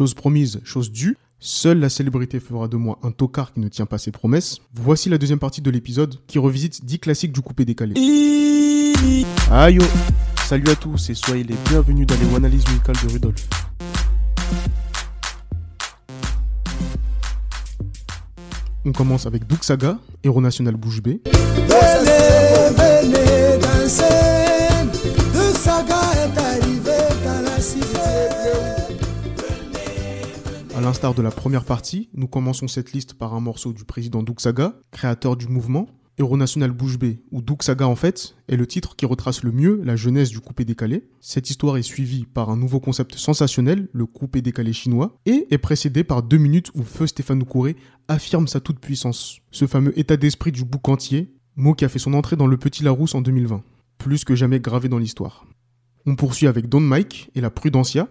Chose promise, chose due. Seule la célébrité fera de moi un tocard qui ne tient pas ses promesses. Voici la deuxième partie de l'épisode qui revisite 10 classiques du coupé décalé. Aïe oh. Salut à tous et soyez les bienvenus dans les analyses musicales de Rudolf. On commence avec Doug Saga, héros national bouche. À l'instar de la première partie, nous commençons cette liste par un morceau du président Doug Saga, créateur du mouvement. Héros national bouche bée, ou Doug Saga en fait, est le titre qui retrace le mieux la jeunesse du coupé décalé. Cette histoire est suivie par un nouveau concept sensationnel, le coupé décalé chinois, et est précédée par deux minutes où Feu Stéphane Oukouré affirme sa toute-puissance. Ce fameux état d'esprit du bouc entier, mot qui a fait son entrée dans le Petit Larousse en 2020. Plus que jamais gravé dans l'histoire. On poursuit avec Don Mike et la Prudencia.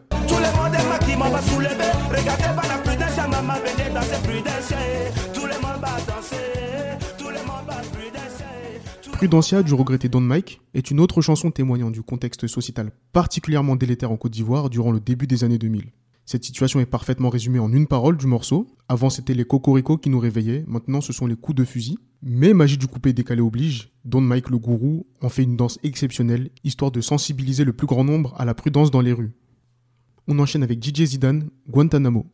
Prudencia du regretté Don Mike est une autre chanson témoignant du contexte sociétal particulièrement délétère en Côte d'Ivoire durant le début des années 2000. Cette situation est parfaitement résumée en une parole du morceau. Avant c'était les cocoricots qui nous réveillaient, maintenant ce sont les coups de fusil. Mais magie du coupé décalé oblige, Don Mike le gourou en fait une danse exceptionnelle, histoire de sensibiliser le plus grand nombre à la prudence dans les rues. On enchaîne avec DJ Zidane, Guantanamo.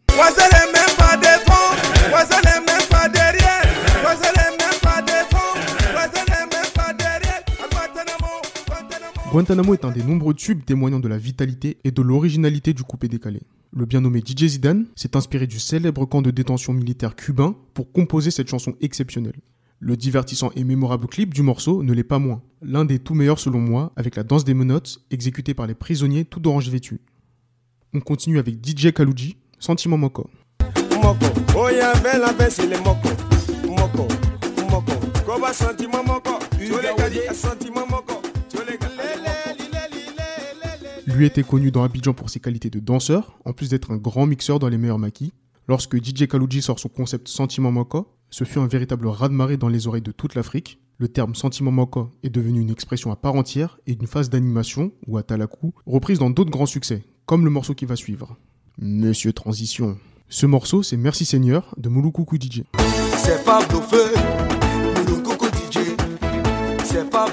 Guantanamo est un des nombreux tubes témoignant de la vitalité et de l'originalité du coupé décalé. Le bien nommé DJ Zidane s'est inspiré du célèbre camp de détention militaire cubain pour composer cette chanson exceptionnelle. Le divertissant et mémorable clip du morceau ne l'est pas moins. L'un des tout meilleurs selon moi, avec la danse des menottes exécutée par les prisonniers tout d'orange vêtus. On continue avec DJ Kaluji, Sentiment Moko. Moko, oh Moko, Moko. Lui était connu dans Abidjan pour ses qualités de danseur, en plus d'être un grand mixeur dans les meilleurs maquis. Lorsque DJ Kaluji sort son concept Sentiment Moko, ce fut un véritable raz-de-marée dans les oreilles de toute l'Afrique. Le terme sentiment moko est devenu une expression à part entière et une phase d'animation, ou atalaku, reprise dans d'autres grands succès, comme le morceau qui va suivre. Monsieur Transition. Ce morceau, c'est Merci Seigneur de Mouloukoukou DJ. C'est pas DJ. C'est pas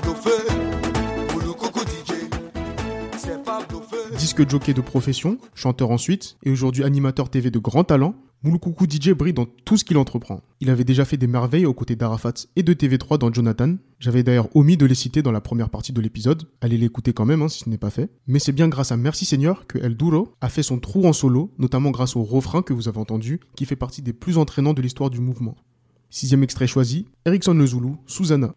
disque jockey de profession, chanteur ensuite, et aujourd'hui animateur TV de grand talent, Mouloukoukou DJ brille dans tout ce qu'il entreprend. Il avait déjà fait des merveilles aux côtés d'Arafat et de TV3 dans Jonathan. J'avais d'ailleurs omis de les citer dans la première partie de l'épisode. Allez l'écouter quand même hein, si ce n'est pas fait. Mais c'est bien grâce à Merci Seigneur que El Duro a fait son trou en solo, notamment grâce au refrain que vous avez entendu, qui fait partie des plus entraînants de l'histoire du mouvement. Sixième extrait choisi, Erickson Le Zulu, Susanna.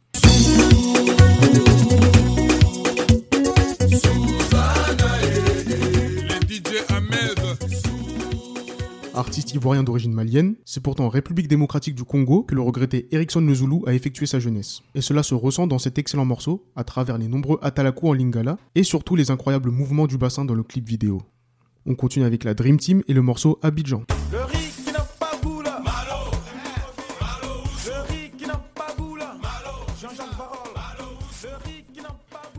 Artiste ivoirien d'origine malienne, c'est pourtant en République démocratique du Congo que le regretté Erickson Lezoulou a effectué sa jeunesse. Et cela se ressent dans cet excellent morceau, à travers les nombreux atalaku en lingala, et surtout les incroyables mouvements du bassin dans le clip vidéo. On continue avec la Dream Team et le morceau Abidjan.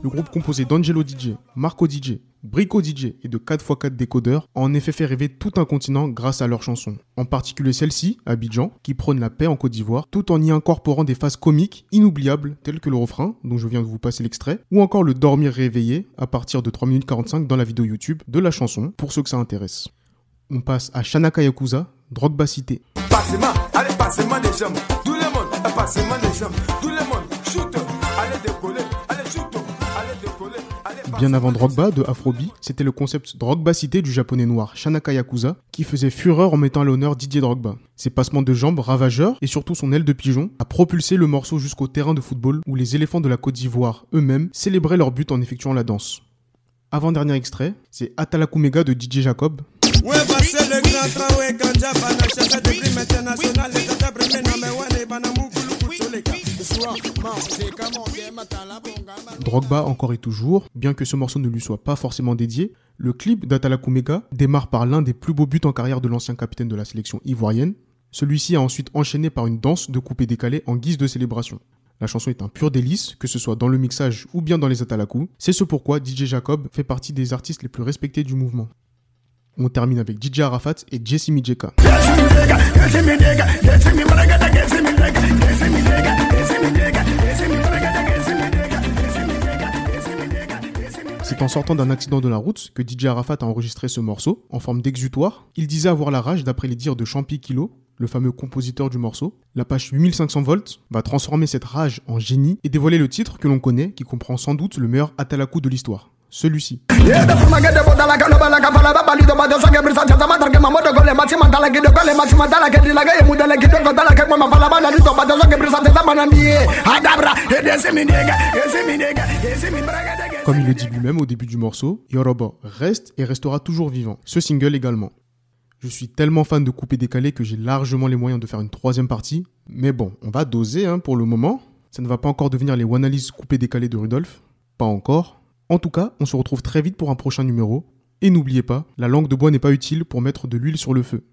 Groupe composé d'Angelo DJ, Marco DJ, Brico DJ et de 4x4 décodeurs a en effet fait rêver tout un continent grâce à leurs chansons. En particulier celle-ci, Abidjan, qui prône la paix en Côte d'Ivoire, tout en y incorporant des phases comiques inoubliables telles que le refrain, dont je viens de vous passer l'extrait, ou encore le dormir réveillé à partir de 3 minutes 45 dans la vidéo YouTube de la chanson, pour ceux que ça intéresse. On passe à Shanaka Yakuza, Drogba Cité. le le monde, Bien avant Drogba de Afrobi, c'était le concept Drogba cité du japonais noir Shanaka Yakuza qui faisait fureur en mettant à l'honneur Didier Drogba. Ses passements de jambes ravageurs et surtout son aile de pigeon a propulsé le morceau jusqu'au terrain de football où les éléphants de la Côte d'Ivoire eux-mêmes célébraient leur but en effectuant la danse. Avant-dernier extrait, c'est Atalakumega de DJ Jacob. Drogba encore et toujours, bien que ce morceau ne lui soit pas forcément dédié, le clip d'Atalakumega démarre par l'un des plus beaux buts en carrière de l'ancien capitaine de la sélection ivoirienne. Celui-ci a ensuite enchaîné par une danse de coupé décalé en guise de célébration. La chanson est un pur délice, que ce soit dans le mixage ou bien dans les atalaku. C'est ce pourquoi DJ Jacob fait partie des artistes les plus respectés du mouvement. On termine avec DJ Arafat et Jesse Mijeka. En sortant d'un accident de la route que DJ Arafat a enregistré ce morceau, en forme d'exutoire. Il disait avoir la rage d'après les dires de Champi Kilo, le fameux compositeur du morceau. La page 8500 volts va transformer cette rage en génie et dévoiler le titre que l'on connaît, qui comprend sans doute le meilleur Atalaku de l'histoire. Celui-ci. Comme il le dit lui-même au début du morceau, Yoruba reste et restera toujours vivant. Ce single également. Je suis tellement fan de couper décalé que j'ai largement les moyens de faire une troisième partie. Mais bon, on va doser hein, pour le moment. Ça ne va pas encore devenir les one coupé décalé de Rudolf. Pas encore. En tout cas, on se retrouve très vite pour un prochain numéro. Et n'oubliez pas, la langue de bois n'est pas utile pour mettre de l'huile sur le feu.